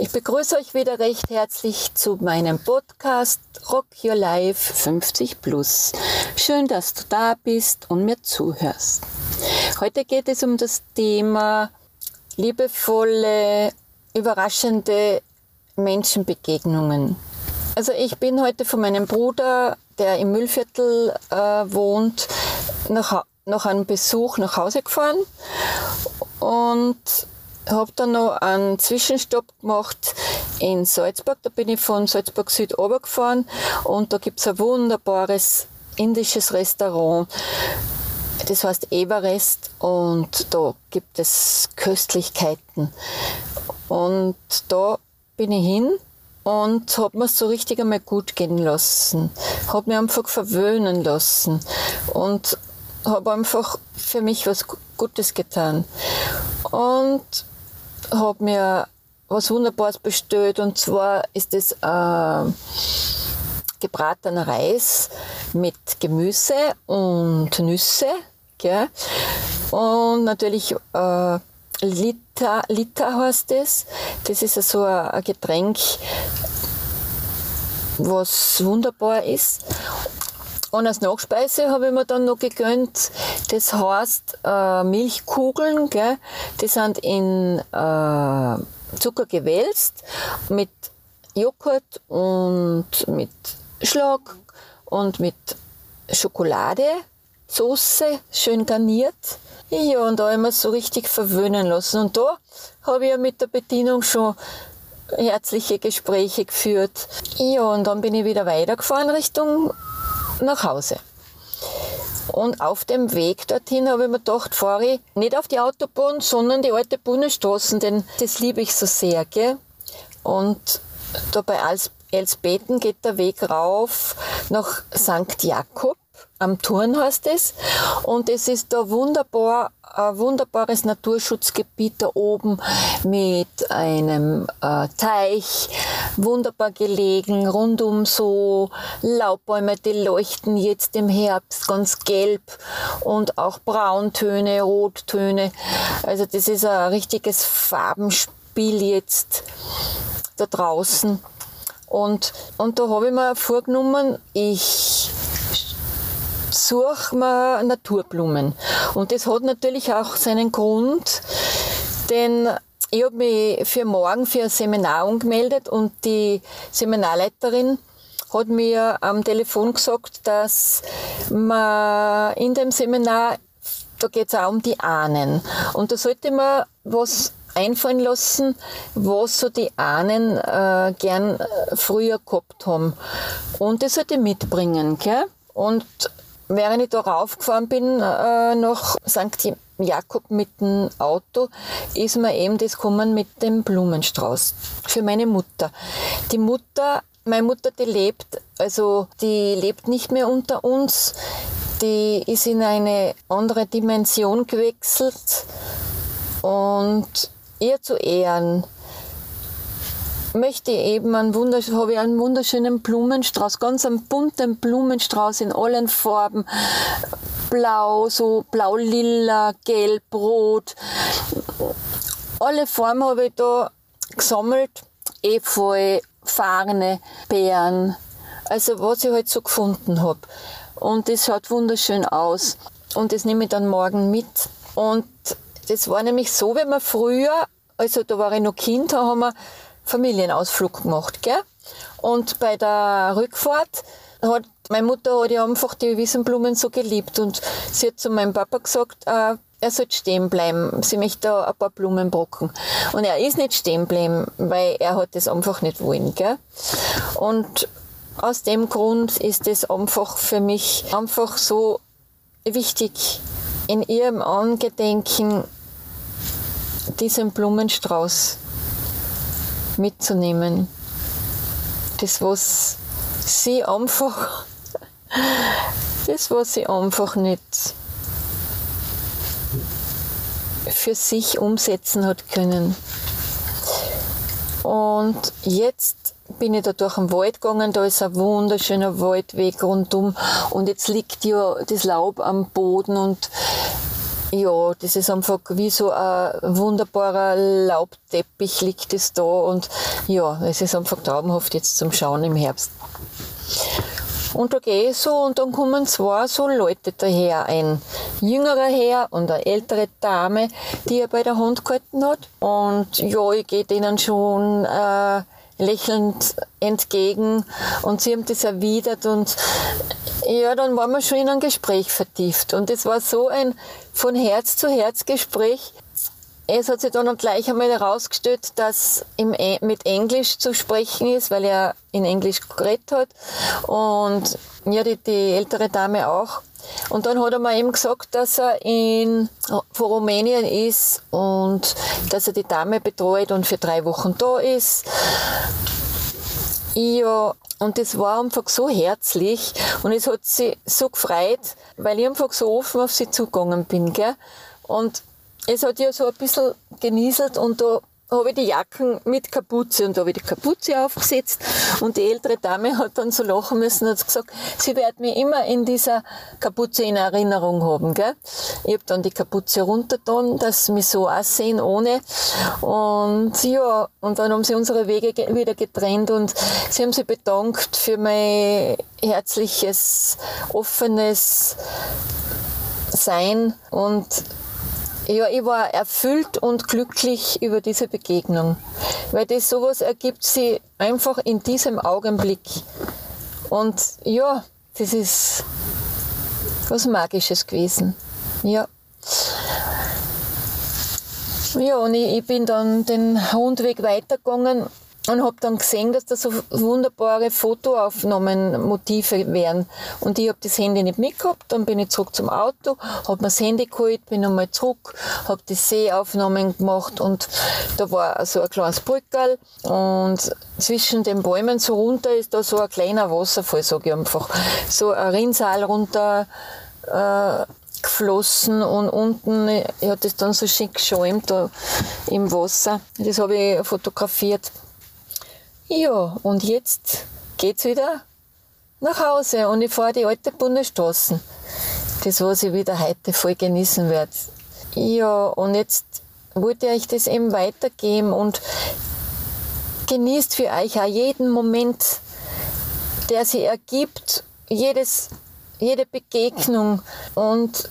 Ich begrüße euch wieder recht herzlich zu meinem Podcast Rock Your Life 50 Plus. Schön, dass du da bist und mir zuhörst. Heute geht es um das Thema liebevolle, überraschende Menschenbegegnungen. Also ich bin heute von meinem Bruder, der im Müllviertel äh, wohnt, nach, nach einem Besuch nach Hause gefahren und habe dann noch einen Zwischenstopp gemacht in Salzburg. Da bin ich von Salzburg Süd gefahren und da gibt es ein wunderbares indisches Restaurant. Das heißt Everest und da gibt es Köstlichkeiten. Und da bin ich hin und habe mir so richtig einmal gut gehen lassen. Habe mir einfach verwöhnen lassen und habe einfach für mich was Gutes getan. Und habe mir was Wunderbares bestellt und zwar ist es äh, gebratener Reis mit Gemüse und Nüsse. Gell? Und natürlich äh, Lita, Lita heißt das. Das ist so ein Getränk, was wunderbar ist. Und als Nachspeise habe ich mir dann noch gegönnt, das heißt äh, Milchkugeln, gell? die sind in äh, Zucker gewälzt mit Joghurt und mit Schlag und mit Schokolade, Soße, schön garniert. Ja, und da mir so richtig verwöhnen lassen. Und da habe ich ja mit der Bedienung schon herzliche Gespräche geführt. Ja, und dann bin ich wieder weitergefahren Richtung nach Hause. Und auf dem Weg dorthin habe ich mir gedacht, fahre ich nicht auf die Autobahn, sondern die alte Bundesstraßen, denn das liebe ich so sehr. Gell? Und da bei Elsbeten geht der Weg rauf nach St. Jakob am Turn heißt es. Und es ist da wunderbar, ein wunderbares Naturschutzgebiet da oben mit einem äh, Teich, wunderbar gelegen, rundum so Laubbäume, die leuchten jetzt im Herbst ganz gelb und auch Brauntöne, Rottöne. Also das ist ein richtiges Farbenspiel jetzt da draußen. Und, und da habe ich mir vorgenommen, ich suche mir Naturblumen. Und das hat natürlich auch seinen Grund, denn ich habe mich für morgen für ein Seminar angemeldet und die Seminarleiterin hat mir am Telefon gesagt, dass man in dem Seminar, da geht es auch um die Ahnen. Und da sollte man was einfallen lassen, was so die Ahnen äh, gern äh, früher gehabt haben. Und das sollte ich mitbringen. Gell? Und während ich da raufgefahren bin äh, nach St. Jakob mit dem Auto, ist mir eben das gekommen mit dem Blumenstrauß für meine Mutter. Die Mutter, meine Mutter, die lebt, also die lebt nicht mehr unter uns, die ist in eine andere Dimension gewechselt und ihr zu Ehren möchte ich eben einen wundersch habe ich einen wunderschönen Blumenstrauß, ganz einen bunten Blumenstrauß in allen Farben. Blau, so blau-lila, gelb, rot. Alle Farben habe ich da gesammelt. Efeu, Farne, Beeren. Also was ich halt so gefunden habe. Und das schaut wunderschön aus. Und das nehme ich dann morgen mit. Und das war nämlich so, wenn man früher, also da war ich noch Kind, da haben wir Familienausflug gemacht, gell? Und bei der Rückfahrt hat meine Mutter hat ja einfach die Wiesenblumen so geliebt und sie hat zu meinem Papa gesagt, äh, er sollte stehen bleiben. Sie möchte da ein paar Blumen brocken. Und er ist nicht stehen bleiben, weil er hat das einfach nicht wollen, gell? Und aus dem Grund ist es einfach für mich einfach so wichtig, in ihrem Angedenken diesen Blumenstrauß mitzunehmen. Das, was sie einfach, das, was sie einfach nicht für sich umsetzen hat können. Und jetzt bin ich da durch den Wald gegangen, da ist ein wunderschöner Waldweg rundum und jetzt liegt ja das Laub am Boden und ja, das ist einfach wie so ein wunderbarer Laubteppich liegt es da und ja, es ist einfach traumhaft jetzt zum Schauen im Herbst. Und da gehe ich so und dann kommen zwei so Leute daher. Ein jüngerer Herr und eine ältere Dame, die er bei der Hand gehalten hat. Und ja, ich gehe denen schon äh, lächelnd entgegen und sie haben das erwidert und ja, dann waren wir schon in ein Gespräch vertieft. Und es war so ein von Herz zu Herz Gespräch. Es hat sich dann gleich einmal herausgestellt, dass im, e, mit Englisch zu sprechen ist, weil er in Englisch geredet hat. Und ja, die, die ältere Dame auch. Und dann hat er mir eben gesagt, dass er in, von Rumänien ist und dass er die Dame betreut und für drei Wochen da ist. Ja, und das war einfach so herzlich und es hat sie so gefreut, weil ich einfach so offen auf sie zugegangen bin. Gell? Und es hat ja so ein bisschen genieselt und da habe ich die Jacken mit Kapuze und habe die Kapuze aufgesetzt und die ältere Dame hat dann so lachen müssen und hat gesagt, sie wird mich immer in dieser Kapuze in Erinnerung haben. Gell? Ich habe dann die Kapuze runtergetan, dass sie mich so auch sehen ohne und ja, und dann haben sie unsere Wege wieder getrennt und sie haben sich bedankt für mein herzliches, offenes Sein und ja, ich war erfüllt und glücklich über diese Begegnung, weil das sowas ergibt sie einfach in diesem Augenblick. Und ja, das ist was Magisches gewesen. Ja. Ja, und ich, ich bin dann den Hundweg weitergegangen und habe dann gesehen, dass da so wunderbare Fotoaufnahmen, Motive wären. Und ich habe das Handy nicht mitgehabt, dann bin ich zurück zum Auto, habe mir das Handy geholt, bin nochmal zurück, habe die Seeaufnahmen gemacht und da war so ein kleines Brückerl und zwischen den Bäumen so runter ist da so ein kleiner Wasserfall, sage ich einfach. So ein Rinnsal runter äh, geflossen und unten hat es dann so schick geschäumt da im Wasser. Das habe ich fotografiert. Ja, und jetzt geht's wieder nach Hause und ich fahre die alte Bundesstraße. Das, was ich wieder heute voll genießen werde. Ja, und jetzt wollte ich euch das eben weitergeben und genießt für euch auch jeden Moment, der sich ergibt, jedes, jede Begegnung und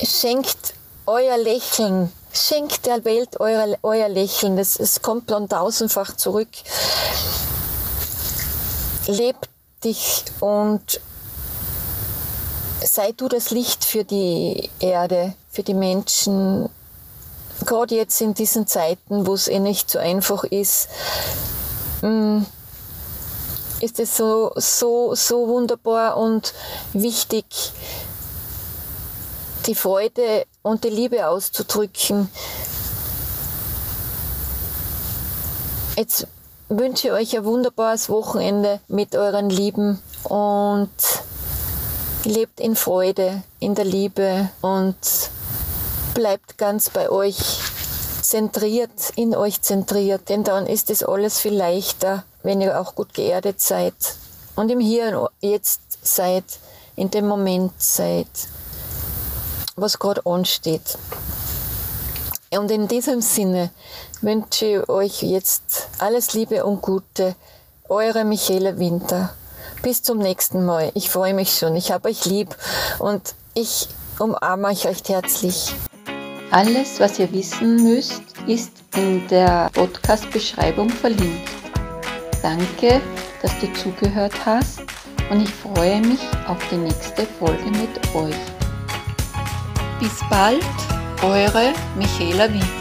schenkt euer Lächeln, schenkt der Welt euer, euer Lächeln. Es kommt dann tausendfach zurück leb dich und sei du das Licht für die Erde, für die Menschen. Gerade jetzt in diesen Zeiten, wo es eh nicht so einfach ist, mm, ist es so, so, so wunderbar und wichtig, die Freude und die Liebe auszudrücken. Jetzt wünsche euch ein wunderbares Wochenende mit euren Lieben und lebt in Freude, in der Liebe und bleibt ganz bei euch zentriert, in euch zentriert, denn dann ist es alles viel leichter, wenn ihr auch gut geerdet seid und im Hier und Jetzt seid, in dem Moment seid, was gerade ansteht. Und in diesem Sinne wünsche ich euch jetzt alles Liebe und Gute. Eure Michaela Winter. Bis zum nächsten Mal. Ich freue mich schon. Ich habe euch lieb und ich umarme euch recht herzlich. Alles, was ihr wissen müsst, ist in der Podcast-Beschreibung verlinkt. Danke, dass du zugehört hast und ich freue mich auf die nächste Folge mit euch. Bis bald! Eure Michaela Winter.